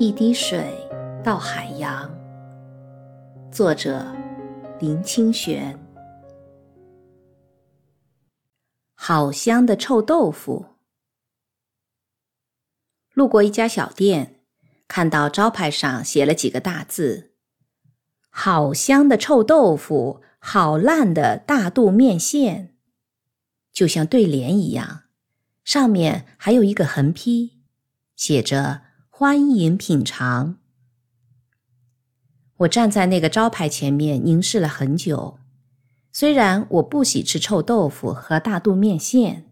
一滴水到海洋。作者：林清玄。好香的臭豆腐。路过一家小店，看到招牌上写了几个大字：“好香的臭豆腐，好烂的大肚面线。”就像对联一样，上面还有一个横批，写着。欢迎品尝。我站在那个招牌前面凝视了很久。虽然我不喜吃臭豆腐和大肚面线，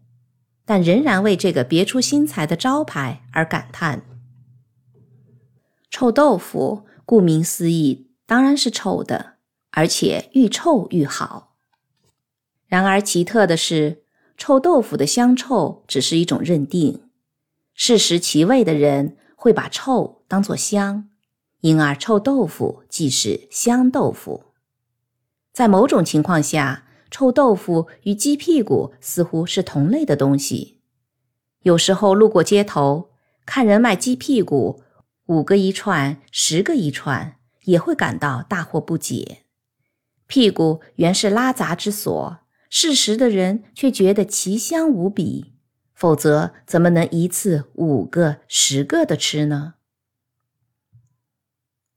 但仍然为这个别出心裁的招牌而感叹。臭豆腐顾名思义，当然是臭的，而且愈臭愈好。然而奇特的是，臭豆腐的香臭只是一种认定，试食其味的人。会把臭当作香，因而臭豆腐即是香豆腐。在某种情况下，臭豆腐与鸡屁股似乎是同类的东西。有时候路过街头，看人卖鸡屁股，五个一串，十个一串，也会感到大惑不解。屁股原是拉杂之所，事实的人却觉得奇香无比。否则，怎么能一次五个、十个的吃呢？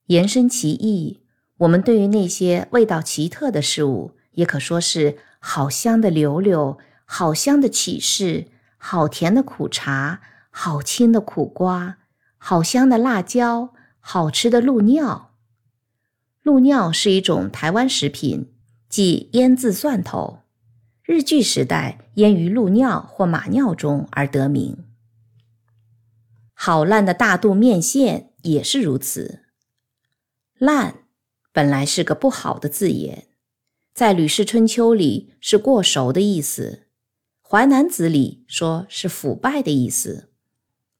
延伸其意，我们对于那些味道奇特的事物，也可说是好香的柳柳，好香的启示，好甜的苦茶，好清的苦瓜，好香的辣椒，好吃的鹿尿。鹿尿是一种台湾食品，即腌制蒜头。日据时代腌于鹿尿或马尿中而得名。好烂的大肚面线也是如此。烂本来是个不好的字眼，在《吕氏春秋》里是过熟的意思，《淮南子》里说是腐败的意思，《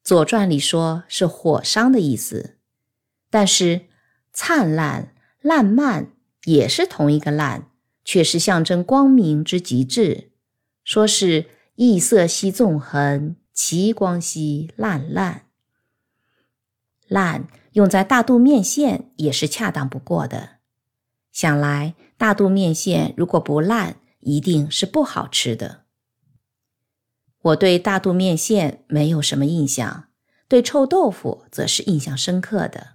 左传》里说是火伤的意思。但是灿烂、烂漫也是同一个烂。却是象征光明之极致，说是异色兮纵横，其光兮烂烂。烂用在大肚面线也是恰当不过的。想来大肚面线如果不烂，一定是不好吃的。我对大肚面线没有什么印象，对臭豆腐则是印象深刻的，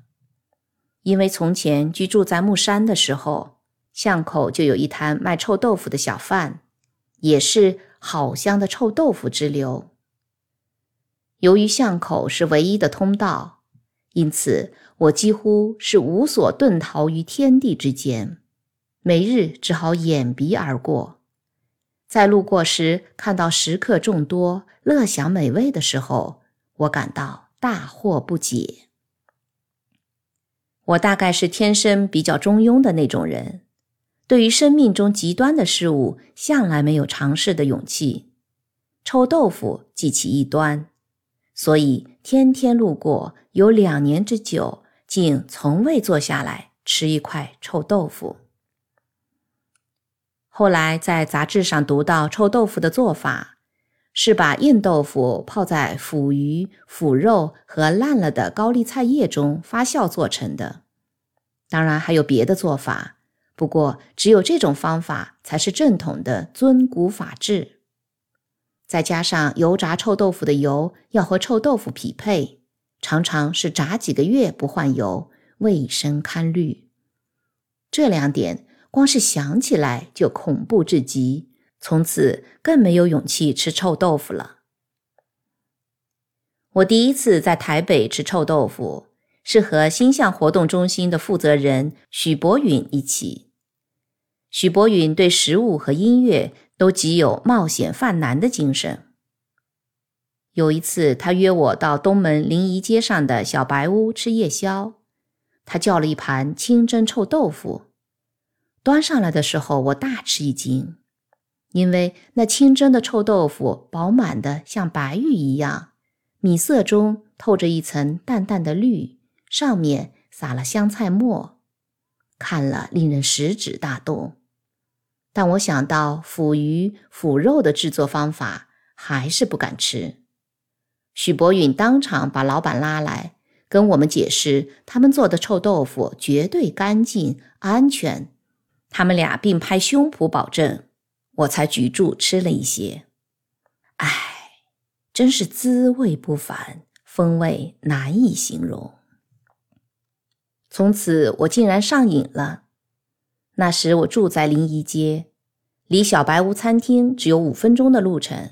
因为从前居住在木山的时候。巷口就有一摊卖臭豆腐的小贩，也是好香的臭豆腐之流。由于巷口是唯一的通道，因此我几乎是无所遁逃于天地之间，每日只好掩鼻而过。在路过时看到食客众多、乐享美味的时候，我感到大惑不解。我大概是天生比较中庸的那种人。对于生命中极端的事物，向来没有尝试的勇气。臭豆腐即其一端，所以天天路过，有两年之久，竟从未坐下来吃一块臭豆腐。后来在杂志上读到臭豆腐的做法，是把硬豆腐泡在腐鱼、腐肉和烂了的高丽菜叶中发酵做成的。当然还有别的做法。不过，只有这种方法才是正统的尊古法制。再加上油炸臭豆腐的油要和臭豆腐匹配，常常是炸几个月不换油，卫生堪虑。这两点光是想起来就恐怖至极，从此更没有勇气吃臭豆腐了。我第一次在台北吃臭豆腐，是和星象活动中心的负责人许博允一起。许博允对食物和音乐都极有冒险犯难的精神。有一次，他约我到东门临沂街上的小白屋吃夜宵，他叫了一盘清蒸臭豆腐。端上来的时候，我大吃一惊，因为那清蒸的臭豆腐饱满的像白玉一样，米色中透着一层淡淡的绿，上面撒了香菜末，看了令人食指大动。但我想到腐鱼、腐肉的制作方法，还是不敢吃。许博允当场把老板拉来，跟我们解释他们做的臭豆腐绝对干净安全。他们俩并拍胸脯保证，我才举住吃了一些。唉，真是滋味不凡，风味难以形容。从此我竟然上瘾了。那时我住在临沂街，离小白屋餐厅只有五分钟的路程，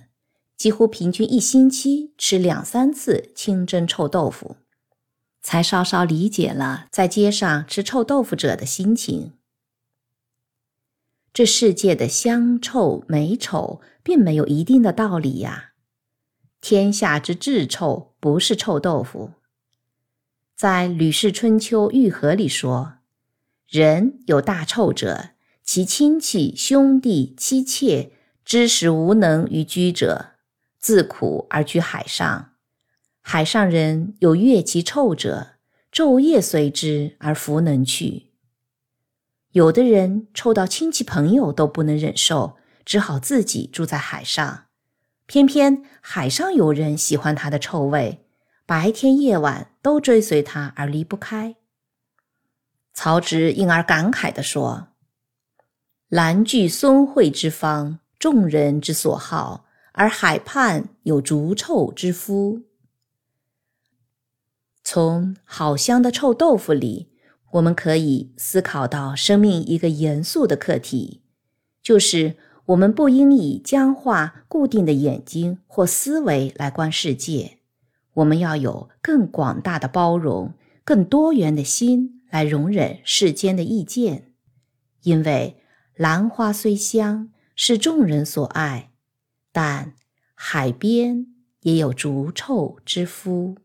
几乎平均一星期吃两三次清蒸臭豆腐，才稍稍理解了在街上吃臭豆腐者的心情。这世界的香臭美丑并没有一定的道理呀。天下之至臭不是臭豆腐。在《吕氏春秋·玉和》里说。人有大臭者，其亲戚、兄弟、妻妾知时无能于居者，自苦而居海上。海上人有越其臭者，昼夜随之而弗能去。有的人臭到亲戚朋友都不能忍受，只好自己住在海上。偏偏海上有人喜欢他的臭味，白天夜晚都追随他而离不开。曹植因而感慨地说：“兰具孙惠之方，众人之所好，而海畔有逐臭之夫。”从好香的臭豆腐里，我们可以思考到生命一个严肃的课题，就是我们不应以僵化、固定的眼睛或思维来观世界，我们要有更广大的包容、更多元的心。来容忍世间的意见，因为兰花虽香，是众人所爱，但海边也有逐臭之夫。